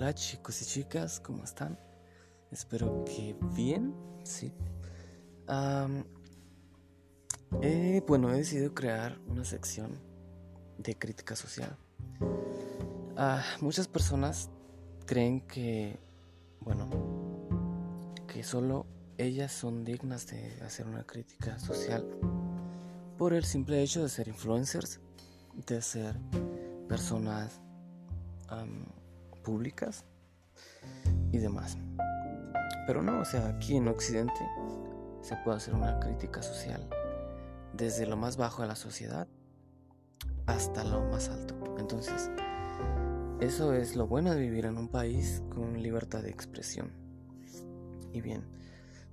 Hola chicos y chicas, ¿cómo están? Espero que bien, sí. bueno, he decidido crear una sección de crítica social. Ah, muchas personas creen que, bueno, que solo ellas son dignas de hacer una crítica social por el simple hecho de ser influencers, de ser personas públicas y demás. Pero no, o sea, aquí en Occidente se puede hacer una crítica social desde lo más bajo de la sociedad hasta lo más alto. Entonces, eso es lo bueno de vivir en un país con libertad de expresión. Y bien,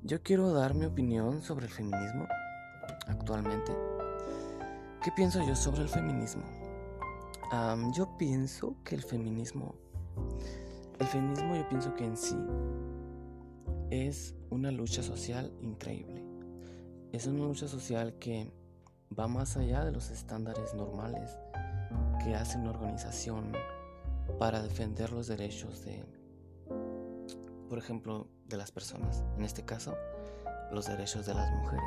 yo quiero dar mi opinión sobre el feminismo actualmente. ¿Qué pienso yo sobre el feminismo? yo pienso que el feminismo el feminismo yo pienso que en sí es una lucha social increíble. Es una lucha social que va más allá de los estándares normales que hace una organización para defender los derechos de, por ejemplo, de las personas. En este caso, los derechos de las mujeres.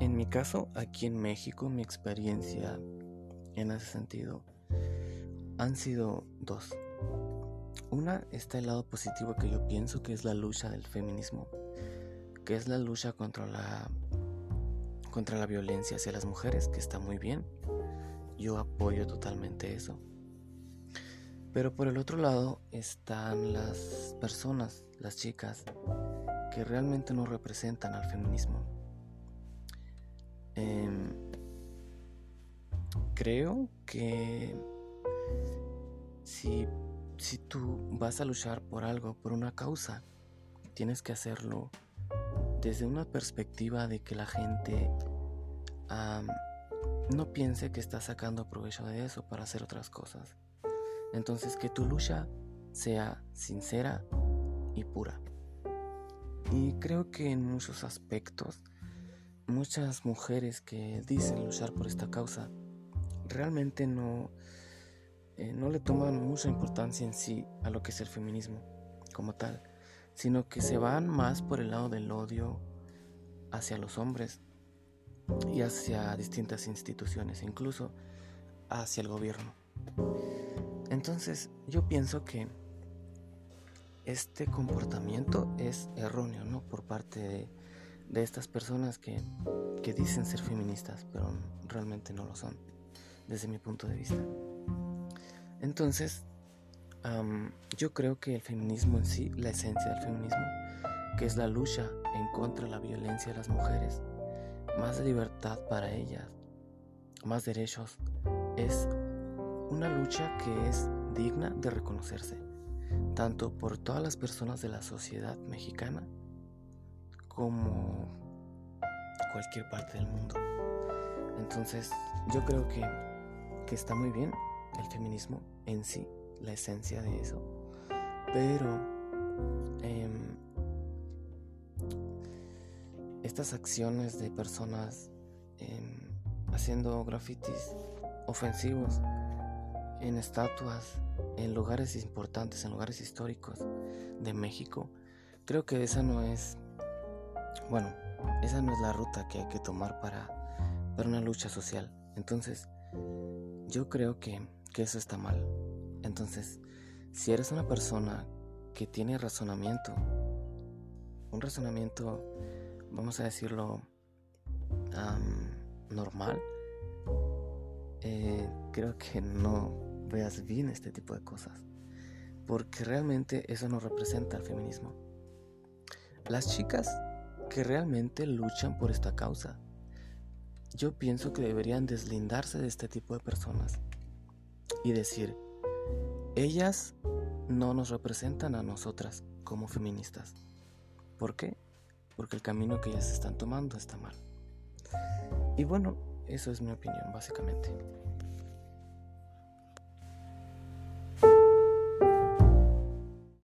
En mi caso, aquí en México, mi experiencia en ese sentido han sido dos. Una está el lado positivo que yo pienso que es la lucha del feminismo, que es la lucha contra la contra la violencia hacia las mujeres, que está muy bien. Yo apoyo totalmente eso. Pero por el otro lado están las personas, las chicas, que realmente no representan al feminismo. Em, creo que si, si tú vas a luchar por algo, por una causa, tienes que hacerlo desde una perspectiva de que la gente no piense que estás sacando provecho de eso para hacer otras cosas. Entonces que tu lucha sea sincera y pura. Y creo que en muchos aspectos, muchas mujeres que dicen luchar por esta causa, realmente no, eh, no le toman mucha importancia en sí a lo que es el feminismo como tal, sino que se van más por el lado del odio hacia los hombres y hacia distintas instituciones, incluso hacia el gobierno. Entonces yo pienso que este comportamiento es erróneo, ¿no? Por parte de, de estas personas que, que dicen ser feministas, pero realmente no lo son, desde mi punto de vista. Entonces, yo creo que el feminismo en sí, la esencia del feminismo, que es la lucha en contra de la violencia de las mujeres, más libertad para ellas, más derechos, es una lucha que es digna de reconocerse, tanto por todas las personas de la sociedad mexicana como cualquier parte del mundo. Entonces, yo creo que, que está muy bien el feminismo en sí, la esencia de eso. Pero em, estas acciones de personas em, haciendo grafitis ofensivos en estatuas, en lugares importantes, en lugares históricos de México, creo que esa no es, bueno, esa no es la ruta que hay que tomar para, para una lucha social. Entonces, yo creo que eso está mal. Entonces, si eres una persona que tiene razonamiento, un razonamiento, vamos a decirlo, normal, eh, creo que no veas bien este tipo de cosas, porque realmente eso no representa el feminismo. Las chicas que realmente luchan por esta causa, yo pienso que deberían deslindarse de este tipo de personas y decir, ellas no nos representan a nosotras como feministas. ¿Por qué? Porque el camino que ellas están tomando está mal. Y bueno, eso es mi opinión, básicamente.